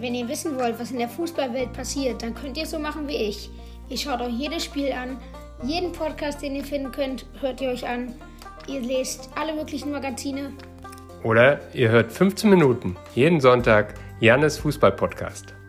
Wenn ihr wissen wollt, was in der Fußballwelt passiert, dann könnt ihr es so machen wie ich. Ihr schaut euch jedes Spiel an, jeden Podcast, den ihr finden könnt, hört ihr euch an. Ihr lest alle möglichen Magazine. Oder ihr hört 15 Minuten jeden Sonntag Jannes Fußball-Podcast.